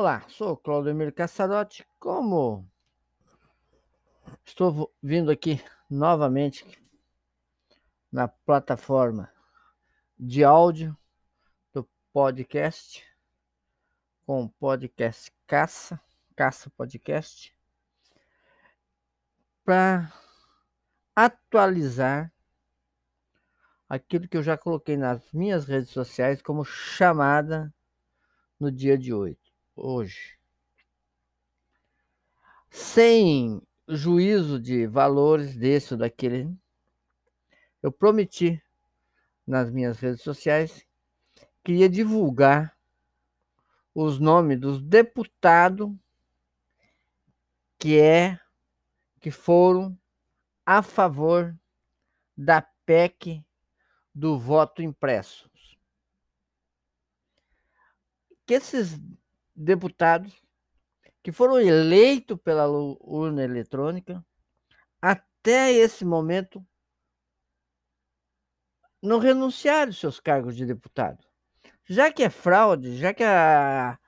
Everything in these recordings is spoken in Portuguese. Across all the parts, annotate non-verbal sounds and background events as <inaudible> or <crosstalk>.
Olá, sou Claudemir Cassarotti. Como estou vindo aqui novamente na plataforma de áudio do podcast com o podcast Caça, Caça Podcast, para atualizar aquilo que eu já coloquei nas minhas redes sociais como chamada no dia de hoje. Hoje. Sem juízo de valores desse ou daquele, eu prometi nas minhas redes sociais que ia divulgar os nomes dos deputados que é que foram a favor da PEC do voto impresso. Que esses deputados que foram eleitos pela urna eletrônica, até esse momento, não renunciaram seus cargos de deputado. Já que é fraude, já que a,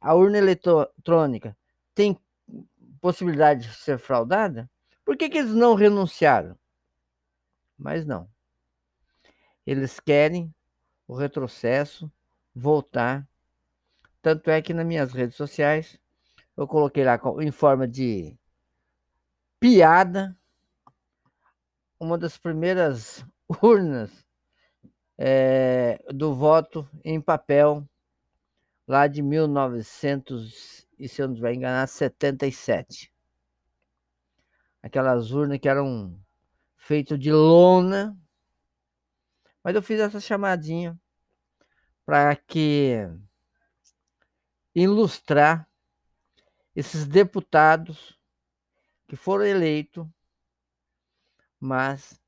a urna eletrônica tem possibilidade de ser fraudada, por que, que eles não renunciaram? Mas não. Eles querem o retrocesso, voltar. Tanto é que nas minhas redes sociais eu coloquei lá em forma de piada uma das primeiras <laughs> urnas é, do voto em papel lá de 1900 e se eu não estiver enganar 77 aquelas urnas que eram feitas de lona mas eu fiz essa chamadinha para que ilustrar esses deputados que foram eleitos, mas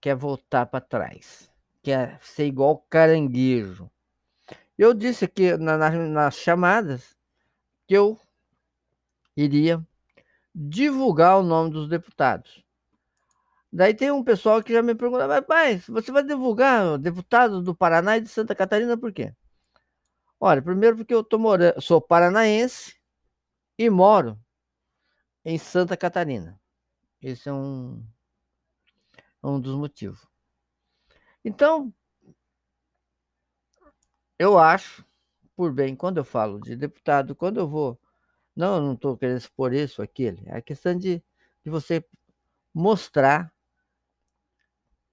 quer voltar para trás, quer ser igual caranguejo. Eu disse aqui na, na, nas chamadas que eu iria divulgar o nome dos deputados. Daí tem um pessoal que já me pergunta, mas pai, você vai divulgar deputado do Paraná e de Santa Catarina por quê? Olha, primeiro porque eu tô morando, sou paranaense e moro em Santa Catarina. Esse é um, um dos motivos. Então, eu acho, por bem, quando eu falo de deputado, quando eu vou. Não, eu não estou querendo expor isso, aquele. É questão de, de você mostrar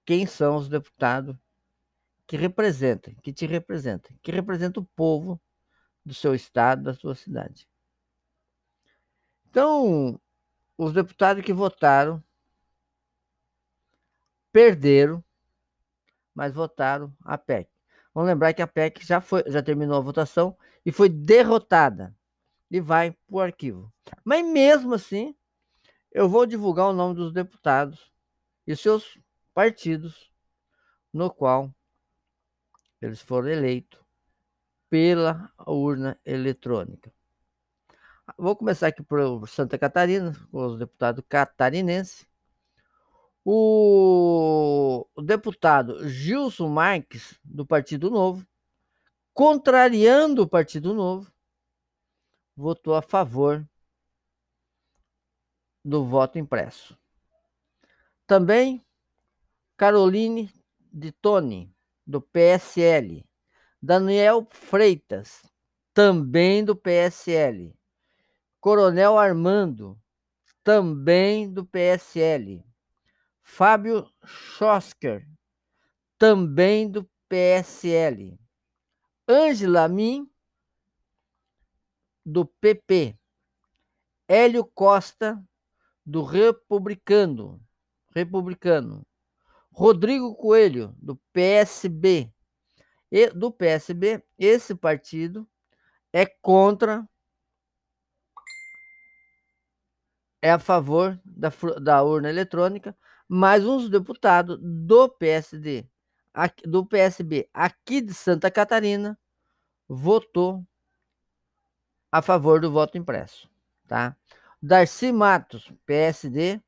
quem são os deputados que representam, que te representam, que representam o povo do seu estado, da sua cidade. Então, os deputados que votaram perderam, mas votaram a PEC. Vamos lembrar que a PEC já, foi, já terminou a votação e foi derrotada e vai para o arquivo. Mas mesmo assim, eu vou divulgar o nome dos deputados e seus partidos no qual eles foram eleitos pela urna eletrônica. Vou começar aqui por Santa Catarina, com os deputados catarinenses. O, deputado Gilson Marques, do Partido Novo, contrariando o Partido Novo, votou a favor do voto impresso. Também Caroline de Tone, do PSL. Daniel Freitas, também do PSL. Coronel Armando, também do PSL. Fábio Schosker, também do PSL. Ângela Min, do PP. Hélio Costa, do Republicano. Republicano. Rodrigo Coelho, do PSB. E do PSB, esse partido é contra é a favor da, da urna eletrônica, mas uns deputados do PSD, aqui, do PSB aqui de Santa Catarina, votou a favor do voto impresso, tá? Darcy Matos, PSD,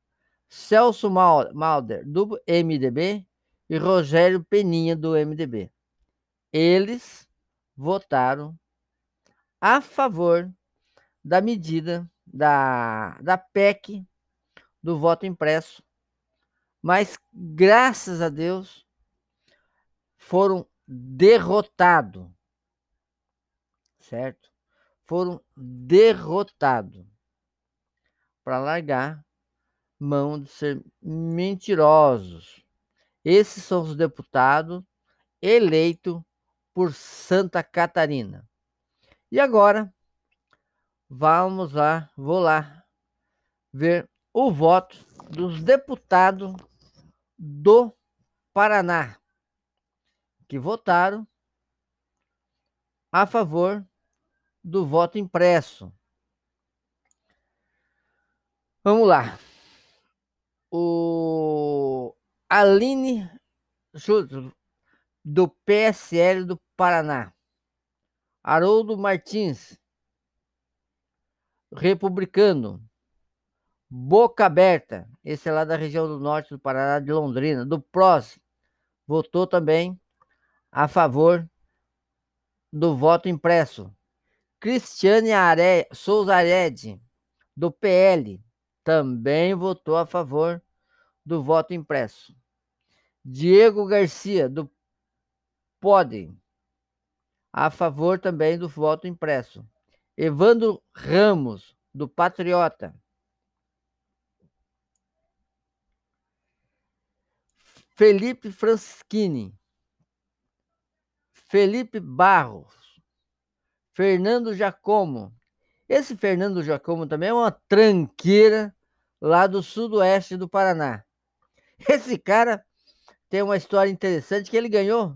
Celso Malder, do MDB, e Rogério Peninha, do MDB. Eles votaram a favor da medida da, da PEC do voto impresso, mas graças a Deus foram derrotados, certo? Foram derrotados para largar mão de ser mentirosos. Esses são os deputados eleitos por Santa Catarina. E agora, vamos lá, vou lá ver o voto dos deputados do Paraná que votaram a favor do voto impresso. Vamos lá. O Aline do PSL do Paraná. Haroldo Martins, republicano. Boca Aberta, esse é lá da região do norte do Paraná, de Londrina, do PROS, votou também a favor do voto impresso. Cristiane Are... Souza Arede, do PL, também votou a favor do voto impresso. Diego Garcia, do POD, a favor também do voto impresso. Evandro Ramos, do Patriota. Felipe Francisquini. Felipe Barros. Fernando Jacomo. Esse Fernando Jacomo também é uma tranqueira lá do sudoeste do Paraná. Esse cara tem uma história interessante que ele ganhou,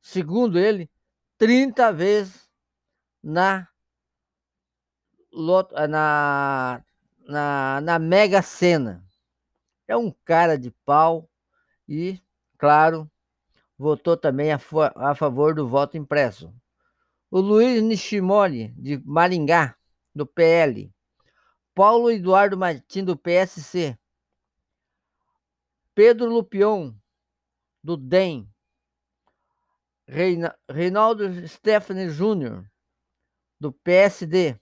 segundo ele, 30 vezes na na, na, na Mega Sena. É um cara de pau e, claro, votou também a, a favor do voto impresso. O Luiz Nishimori, de Maringá, do PL. Paulo Eduardo Martins, do PSC. Pedro Lupion, do DEM. Reina, Reinaldo Stephanie Júnior, do PSD.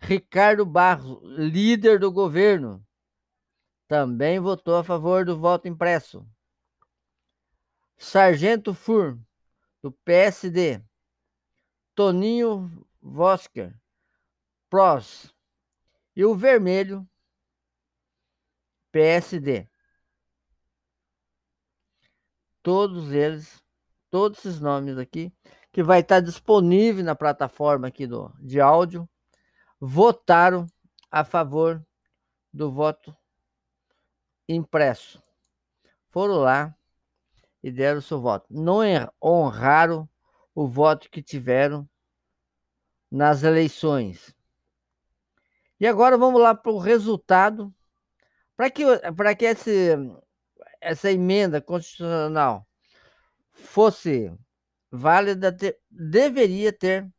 Ricardo Barros, líder do governo, também votou a favor do voto impresso. Sargento Fur, do PSD. Toninho Vosker, PROS. E o vermelho, PSD. Todos eles, todos esses nomes aqui, que vai estar disponível na plataforma aqui do, de áudio, votaram a favor do voto impresso. Foram lá e deram seu voto. Não honraram o voto que tiveram nas eleições. E agora vamos lá para o resultado. Para que, para que esse, essa emenda constitucional fosse válida, deveria ter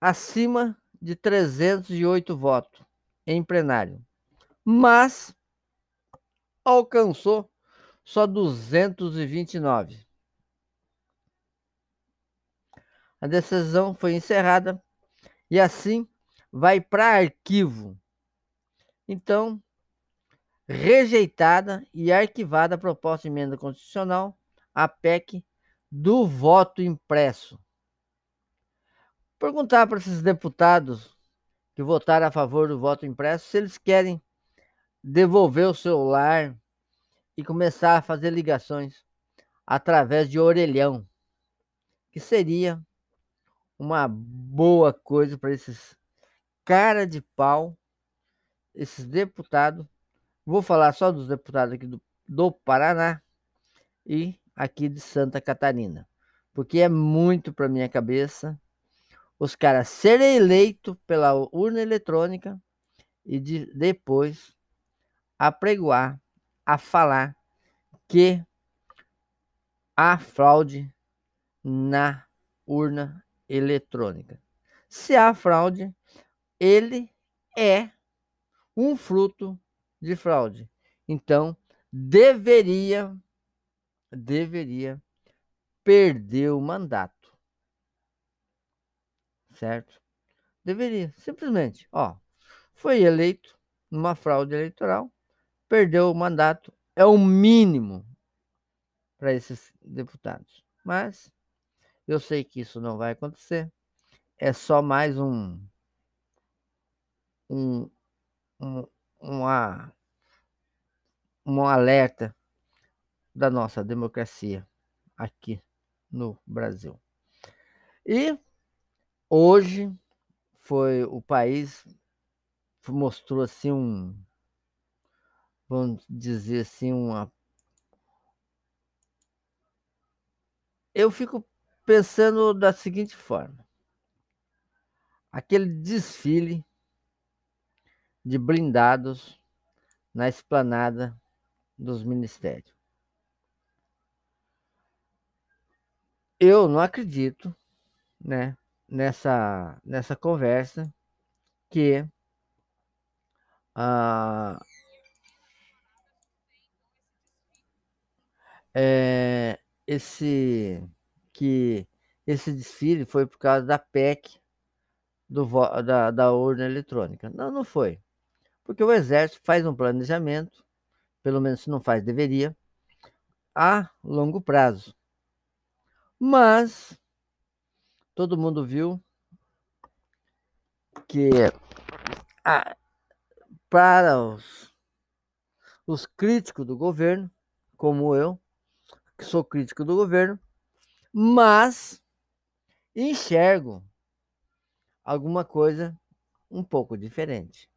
acima de 308 votos em plenário, mas alcançou só 229. A decisão foi encerrada e assim vai para arquivo. Então, rejeitada e arquivada a proposta de emenda constitucional, a PEC do voto impresso perguntar para esses deputados que votaram a favor do voto impresso se eles querem devolver o celular e começar a fazer ligações através de orelhão, que seria uma boa coisa para esses cara de pau, esses deputados. Vou falar só dos deputados aqui do, do Paraná e aqui de Santa Catarina, porque é muito para minha cabeça os caras serem eleitos pela urna eletrônica e de, depois apregoar, a falar que há fraude na urna eletrônica. Se há fraude, ele é um fruto de fraude. Então, deveria deveria perder o mandato certo? Deveria, simplesmente, ó, foi eleito numa fraude eleitoral, perdeu o mandato, é o mínimo para esses deputados. Mas eu sei que isso não vai acontecer. É só mais um um, um uma um alerta da nossa democracia aqui no Brasil. E hoje foi o país mostrou assim um vamos dizer assim uma eu fico pensando da seguinte forma aquele desfile de blindados na esplanada dos ministérios. Eu não acredito, né, nessa, nessa conversa que ah, é, esse que esse desfile foi por causa da PEC do, da, da urna eletrônica. Não, não foi. Porque o Exército faz um planejamento, pelo menos se não faz, deveria, a longo prazo. Mas todo mundo viu que a, para os, os críticos do governo, como eu, que sou crítico do governo, mas enxergo alguma coisa um pouco diferente.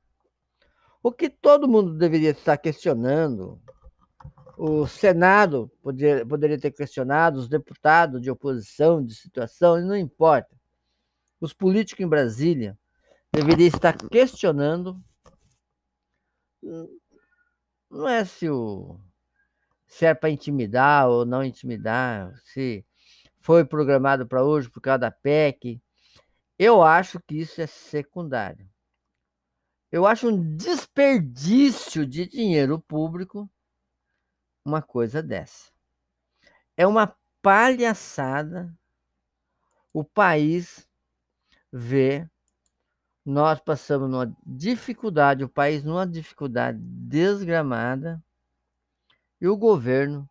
O que todo mundo deveria estar questionando, o Senado poderia, poderia ter questionado, os deputados de oposição, de situação, não importa. Os políticos em Brasília deveriam estar questionando não é se o se é para intimidar ou não intimidar, se foi programado para hoje por causa da PEC. Eu acho que isso é secundário. Eu acho um desperdício de dinheiro público uma coisa dessa. É uma palhaçada o país ver nós passamos numa dificuldade, o país numa dificuldade desgramada, e o governo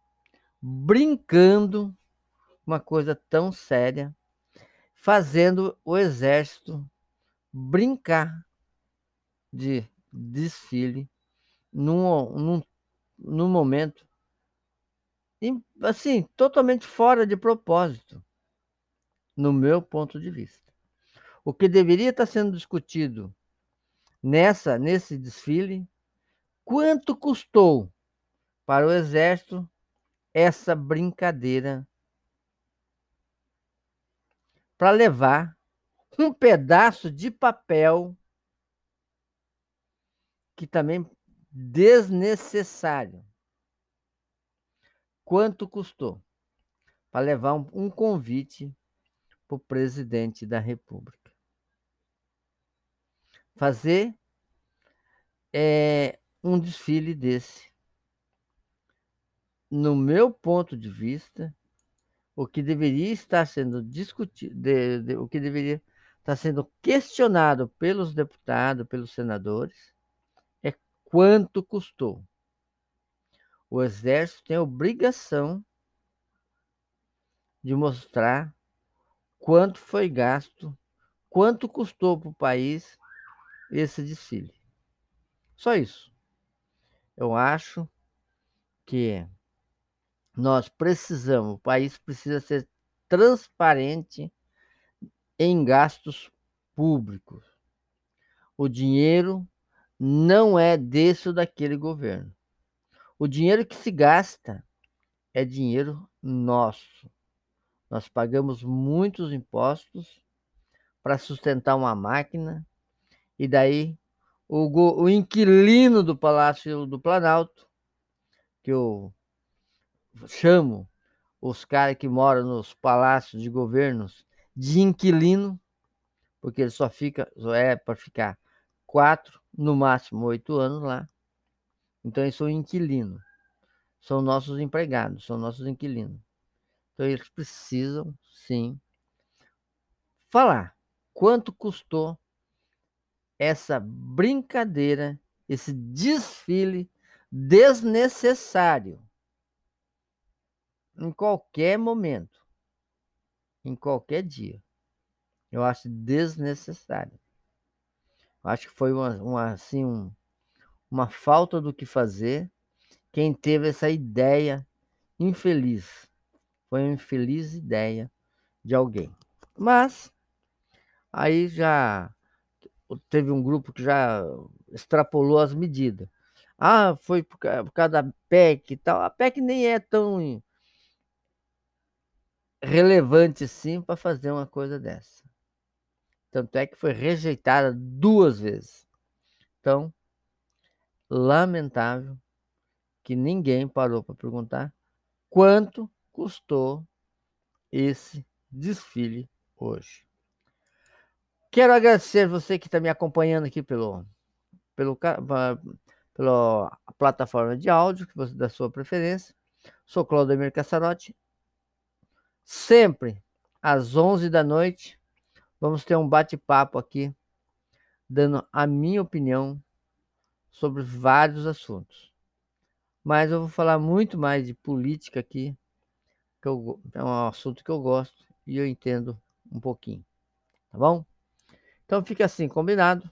brincando uma coisa tão séria, fazendo o exército brincar de desfile num, num, num momento assim, totalmente fora de propósito, no meu ponto de vista. O que deveria estar sendo discutido nessa nesse desfile, quanto custou para o exército essa brincadeira para levar um pedaço de papel que também desnecessário. Quanto custou para levar um, um convite para o presidente da República? fazer é, um desfile desse. No meu ponto de vista, o que deveria estar sendo discutido, de, de, o que deveria estar sendo questionado pelos deputados, pelos senadores, quanto custou. O Exército tem obrigação de mostrar quanto foi gasto, quanto custou para o país esse desfile. Só isso. Eu acho que nós precisamos, o país precisa ser transparente em gastos públicos. O dinheiro não é desse ou daquele governo. O dinheiro que se gasta é dinheiro nosso. Nós pagamos muitos impostos para sustentar uma máquina e daí o, o inquilino do Palácio do Planalto, que eu chamo os caras que moram nos palácios de governos de inquilino, porque ele só fica, só é para ficar quatro, no máximo oito anos lá. Então eles são inquilino, são nossos empregados, são nossos inquilinos. Então eles precisam sim falar quanto custou essa brincadeira, esse desfile desnecessário em qualquer momento, em qualquer dia. Eu acho desnecessário. Acho que foi uma, uma assim, um, uma falta do que fazer. Quem teve essa ideia infeliz. Foi uma infeliz ideia de alguém. Mas aí já teve um grupo que já extrapolou as medidas. Ah, foi por causa da PEC e tal. A PEC nem é tão relevante sim para fazer uma coisa dessa. Tanto é que foi rejeitada duas vezes. Então, lamentável que ninguém parou para perguntar quanto custou esse desfile hoje. Quero agradecer você que está me acompanhando aqui pelo, pelo, pela plataforma de áudio que você, da sua preferência. Sou Claudemir Cassarotti. Sempre às 11 da noite, vamos ter um bate-papo aqui, dando a minha opinião sobre vários assuntos. Mas eu vou falar muito mais de política aqui, que eu, é um assunto que eu gosto e eu entendo um pouquinho. Tá bom? Então fica assim, combinado.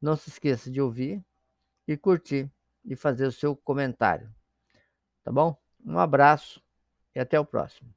Não se esqueça de ouvir e curtir e fazer o seu comentário. Tá bom? Um abraço e até o próximo.